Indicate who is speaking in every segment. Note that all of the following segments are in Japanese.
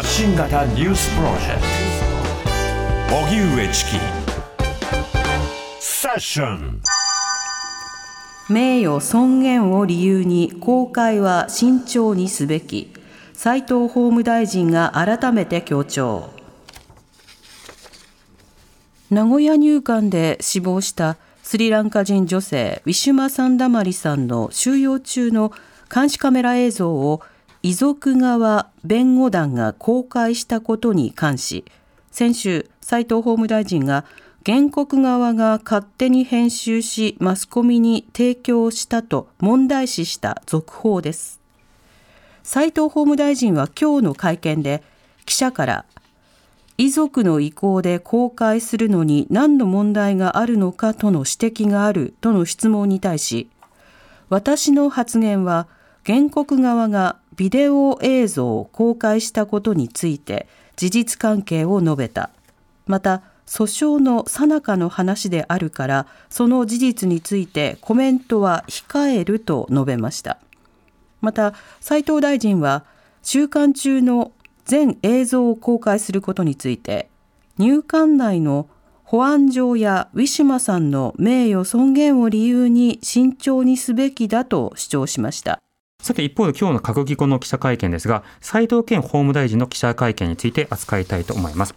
Speaker 1: 発信型ニュースプロジェクト。荻上チキ。セッション。
Speaker 2: 名誉尊厳を理由に公開は慎重にすべき。斉藤法務大臣が改めて強調。名古屋入管で死亡したスリランカ人女性ウィシュマ・サンダマリさんの収容中の監視カメラ映像を遺族側弁護団が公開したことに関し先週斉藤法務大臣が原告側が勝手に編集しマスコミに提供したと問題視した続報です。斉藤法務大臣は今日の会見で記者から遺族の意向で公開するのに何の問題があるのかとの指摘があるとの質問に対し私の発言は原告側がビデオ映像を公開したことについて事実関係を述べた。また訴訟の最中の話であるからその事実についてコメントは控えると述べました。また斉藤大臣は週間中の全映像を公開することについて入管内の保安上やウィシュマさんの名誉尊厳を理由に慎重にすべきだと主張しました。
Speaker 3: さて一方で今日の閣議後の記者会見ですが斉藤健法務大臣の記者会見について扱いたいと思います。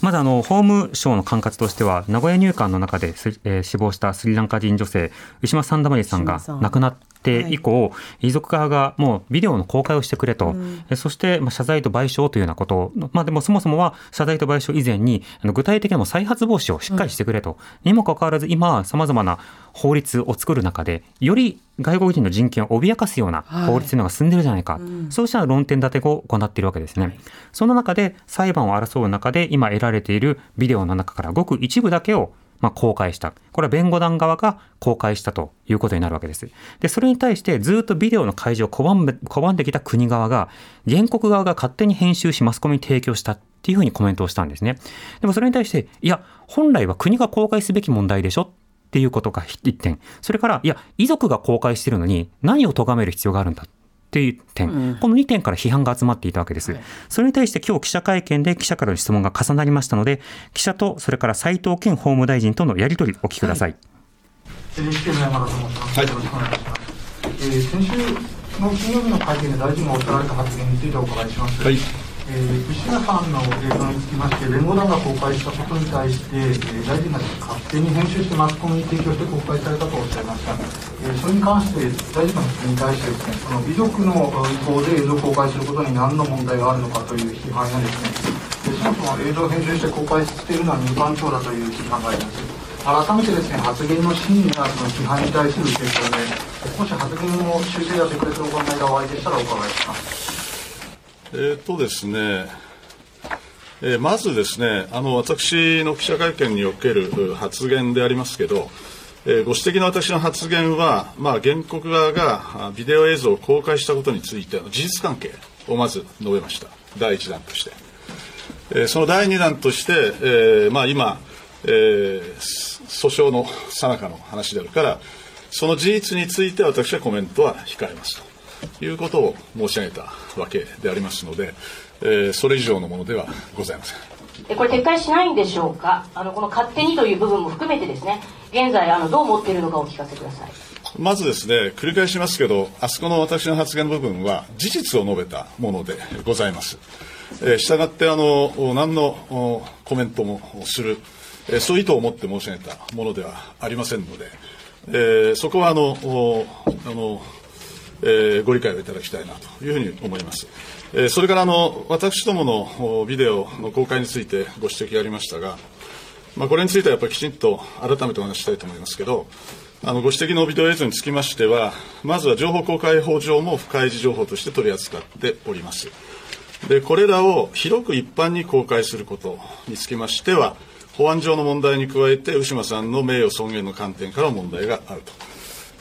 Speaker 3: まずあの法務省の管轄としては名古屋入管の中で、えー、死亡したスリランカ人女性ウィシュマ・サンダマリさん。が亡くなって以降、はい、遺族側がもうビデオの公開をしてくれと、うん、そしてまあ謝罪と賠償というようなこと。を、まあ、でもそもそもは謝罪と賠償以前に具体的な再発防止をしっかりしてくれと、うん、にもかかわらず今さまざまな法律を作る中でより外国人の人権を脅かすような法律というのが進んでるじゃないか、はいうん、そうした論点立てを行っているわけですね、はい、その中で裁判を争う中で今得られているビデオの中からごく一部だけをまあ、公開した。これは弁護団側が公開したということになるわけです。で、それに対してずっとビデオの開示を拒んで拒んできた国側が、原告側が勝手に編集しマスコミに提供したっていうふうにコメントをしたんですね。でもそれに対して、いや、本来は国が公開すべき問題でしょっていうことが一点。それから、いや、遺族が公開してるのに何を咎める必要があるんだ。っていう点、うん、この2点から批判が集まっていたわけです。はい、それに対して今日記者会見で記者からの質問が重なりましたので、記者とそれから斉藤健法務大臣とのやり取りお聞きください。
Speaker 4: はい、NHK の山田と申します。はい、よろしくお願いします。えー、先週の金曜日の会見で大臣がおっしゃられた発言についてお伺いします。はいえー、吉田さんの映像につきまして、弁護団が公開したことに対して、えー、大臣が勝手に編集してマスコミに提供して公開されたとおっしゃいました。えー、それに関して、大臣の質問に対してですね、その遺族の意向で映像を公開することに何の問題があるのかという批判やですね、でそもそも映像を編集して公開しているのは入管庁だという批判があります。改めてですね、発言の真意やその批判に対する結果で、もし発言を修正やてくれするお考えがおありでしたらお伺いします。
Speaker 5: えー、とですね、えー、まずですね、あの私の記者会見における発言でありますけど、えー、ご指摘の私の発言は、まあ、原告側がビデオ映像を公開したことについての事実関係をまず述べました、第一弾として。えー、その第二弾として、えーまあ、今、えー、訴訟のさなかの話であるから、その事実について私はコメントは控えますということを申し上げたわけでありますので、えー、それ以上のものではございません。
Speaker 6: これ撤回しないんでしょうか、あのこの勝手にという部分も含めてですね、現在あのどう思っているのかお聞かせください。
Speaker 5: まずですね、繰り返しますけど、あそこの私の発言の部分は事実を述べたものでございます。えー、したってあの何のコメントもする、えー、そういう意図を持って申し上げたものではありませんので、えー、そこはあのあのえー、ご理解をいただきたいなというふうに思います。えー、それからあの私どものビデオの公開についてご指摘がありましたが、まあ、これについてはやっぱりきちんと改めてお話したいと思いますけど、あのご指摘のビデオ映像につきましては、まずは情報公開法上も不開示情報として取り扱っております。でこれらを広く一般に公開することにつきましては、保安上の問題に加えて、牛間さんの名誉尊厳の観点から問題があると。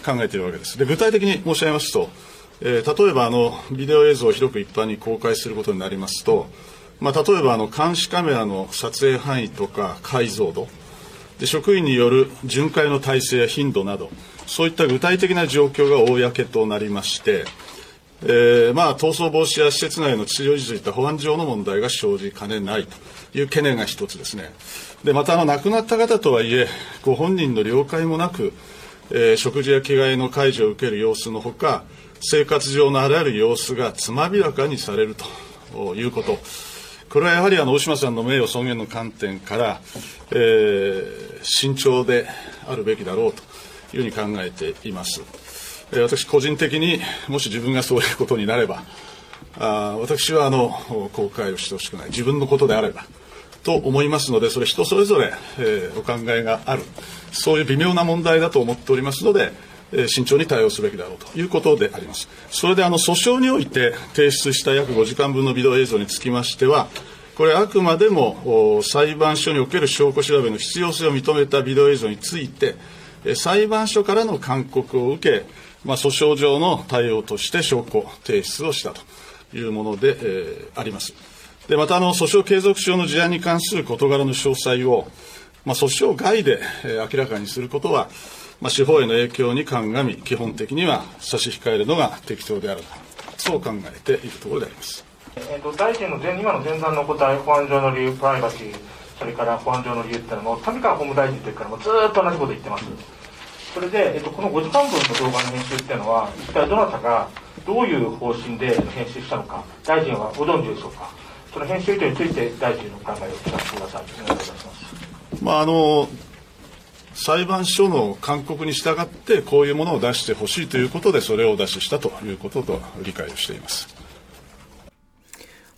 Speaker 5: 考えているわけです。で具体的に申し上げますと、えー、例えばあのビデオ映像を広く一般に公開することになりますと、まあ、例えばあの監視カメラの撮影範囲とか解像度で職員による巡回の体制や頻度などそういった具体的な状況が公となりましてえー、まあ、逃走防止や施設内の秩序維持といった保安上の問題が生じかねないという懸念が一つですね。で、また、あの、亡くなった方とはいえ、ご本人の了解もなく、えー、食事や着替えの介助を受ける様子のほか、生活上のあらゆる様子がつまびらかにされるということ。これはやはりあの大島さんの名誉尊厳の観点から、えー、慎重であるべきだろうというふうに考えています。えー、私個人的にもし自分がそういうことになれば、あ私はあの公開をしてほしくない自分のことであればと思いますのでそれ人それぞれ、えー、お考えがあるそういう微妙な問題だと思っておりますのでえ慎重に対応すべきだろうということであります。それであの訴訟において提出した約5時間分のビデオ映像につきましては、これあくまでも裁判所における証拠調べの必要性を認めたビデオ映像について、裁判所からの勧告を受け、まあ、訴訟上の対応として証拠提出をしたというもので、えー、あります。でまたあの訴訟継続上の事案に関する事柄の詳細を、まあ、訴訟外で、えー、明らかにすることは、まあ、司法への影響に鑑み、基本的には差し控えるのが適当であるとそう考えているところであります。
Speaker 4: えーと、大臣の前今の前段の答え、保安上の理由、プライバシー、それから保安上の理由っていうのも、上川法務大臣の時からもずっと同じこと言ってます。それで、えーと、この5時間分の動画の編集っていうのは、一体どなたがどういう方針で編集したのか、大臣はご存知でしょうか？その編集点について、大臣の考えを聞かせてください。お願いいたします。
Speaker 5: まああの裁判所の勧告に従ってこういうものを出してほしいということでそれを出ししたということと理解をしています。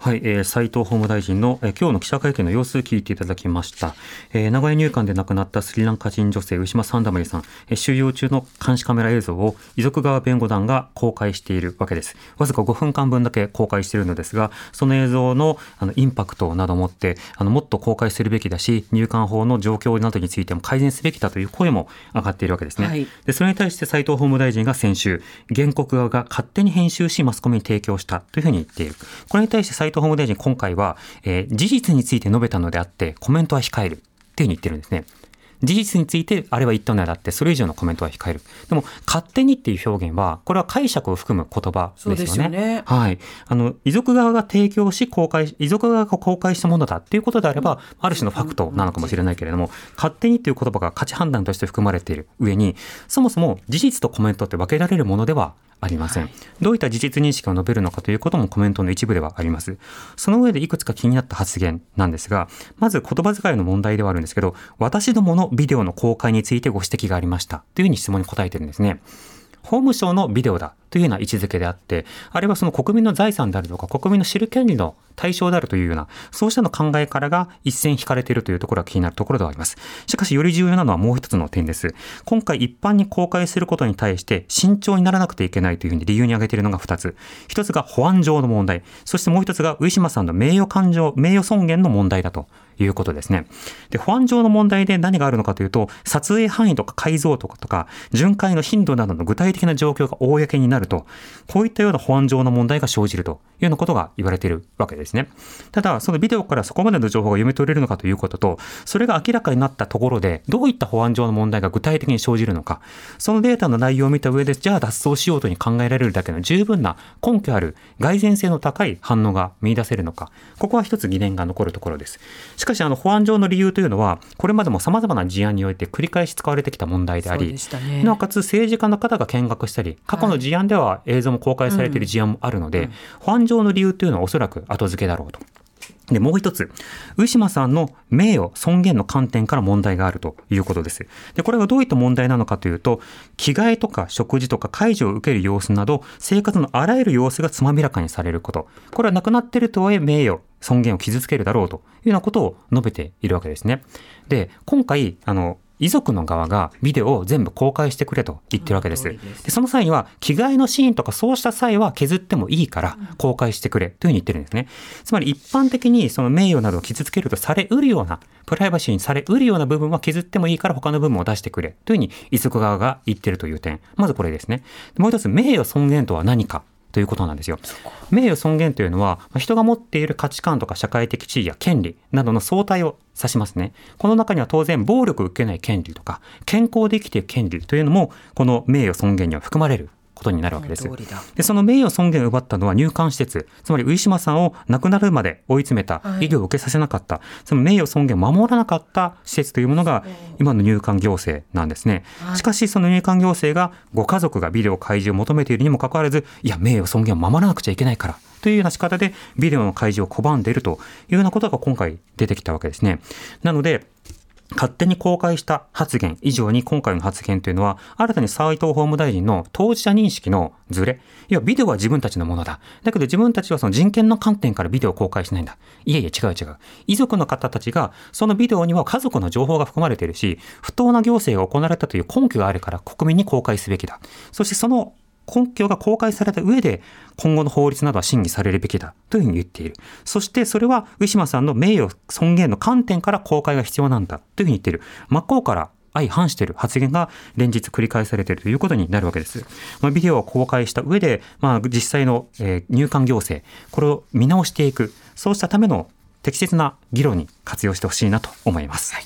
Speaker 3: はい、えー、斉藤法務大臣の、えー、今日の記者会見の様子を聞いていただきました。えー、名古屋入管で亡くなったスリランカ人女性、ウィシュマ・サンダマリさん、えー、収容中の監視カメラ映像を遺族側弁護団が公開しているわけです。わずか5分間分だけ公開しているのですが、その映像のあのインパクトなどをもって、あのもっと公開するべきだし、入管法の状況などについても改善すべきだという声も上がっているわけですね。はい、でそれに対して斉藤法務大臣が先週、原告側が勝手に編集しマスコミに提供したというふうに言っている。これに対して斉藤法務大臣、今回は、えー、事実について述べたのであってコメントは控えるっていうふうに言ってるんですね。事実についてあれは言ったのであってそれ以上のコメントは控えるでも勝手にっていう表現はこれは解釈を含む言葉ですよね。よねはい、あの遺族側が提供し公開遺族側が公開したものだっていうことであれば、ある種のファクトなのかもしれないけれども、勝手にっていう言葉が価値判断として含まれている上にそもそも事実とコメントって分けられるものではありません、はい、どういった事実認識を述べるのかということもコメントの一部ではあります。その上でいくつか気になった発言なんですがまず言葉遣いの問題ではあるんですけど私どものビデオの公開についてご指摘がありました。というふうに質問に答えてるんですね法務省のビデオだというような位置づけであって、あるいはその国民の財産であるとか、国民の知る権利の対象であるというような、そうしたの考えからが一線引かれているというところが気になるところではあります。しかし、より重要なのはもう一つの点です。今回一般に公開することに対して慎重にならなくてはいけないというふうに理由に挙げているのが二つ。一つが保安上の問題。そしてもう一つが上島さんの名誉感情、名誉尊厳の問題だということですね。で、保安上の問題で何があるのかというと、撮影範囲とか改造とかとか、巡回の頻度などの具体的な状況が公になると、こういったような保安上の問題が生じるというようなことが言われているわけですね。ただ、そのビデオからそこまでの情報が読み取れるのかということと、それが明らかになったところで、どういった保安上の問題が具体的に生じるのか、そのデータの内容を見た上で、じゃあ脱走しようとに考えられるだけの十分な根拠ある、蓋然性の高い反応が見出せるのか、ここは一つ疑念が残るところです。しかし、あの、保安上の理由というのは、これまでも様々な事案において繰り返し使われてきた問題であり、ね、なおかつ政治家の方が見学したり、過去の事案では映像も公開されている事案もあるので、はいうん、保安上の理由というのはおそらく後付けだろうと。で、もう一つ、上島さんの名誉、尊厳の観点から問題があるということです。で、これがどういった問題なのかというと、着替えとか食事とか介助を受ける様子など、生活のあらゆる様子がつまびらかにされること。これは亡くなっているとはいえ名誉、尊厳を傷つけるだろうというようなことを述べているわけですね。で、今回、あの、遺族の側がビデオを全部公開してくれと言ってるわけです。でその際には、着替えのシーンとかそうした際は削ってもいいから公開してくれというふうに言ってるんですね。つまり一般的にその名誉などを傷つけるとされうるような、プライバシーにされうるような部分は削ってもいいから他の部分を出してくれというふうに遺族側が言ってるという点。まずこれですね。もう一つ、名誉尊厳とは何かということなんですよ。名誉尊厳というのは、人が持っている価値観とか社会的地位や権利などの相対を指しますね。この中には当然暴力を受けない権利とか、健康で生きている権利というのも、この名誉尊厳には含まれることになるわけです。でその名誉尊厳を奪ったのは入管施設つまり上島さんを亡くなるまで追い詰めた、医療を受けさせなかったその名誉尊厳を守らなかった施設というものが今の入管行政なんですね、はい、しかしその入管行政がご家族がビデオ開示を求めているにもかかわらずいや名誉尊厳を守らなくちゃいけないからというような仕方でビデオの開示を拒んでいるというようなことが今回出てきたわけですね。なので勝手に公開した発言以上に今回の発言というのは、新たに斉藤法務大臣の当事者認識のズレ。いや、ビデオは自分たちのものだ。だけど自分たちはその人権の観点からビデオを公開しないんだ。いやいや、違う違う。遺族の方たちが、そのビデオには家族の情報が含まれているし、不当な行政が行われたという根拠があるから国民に公開すべきだ。そしてその根拠が公開された上で、今後の法律などは審議されるべきだというふうに言っている。そしてそれは、ウィシュマさんの名誉尊厳の観点から公開が必要なんだというふうに言っている。真っ向から相反している発言が連日繰り返されているということになるわけです。まあ、ビデオを公開した上で、まあ、実際の、入管行政、これを見直していく、そうしたための適切な議論に活用してほしいなと思います。はい、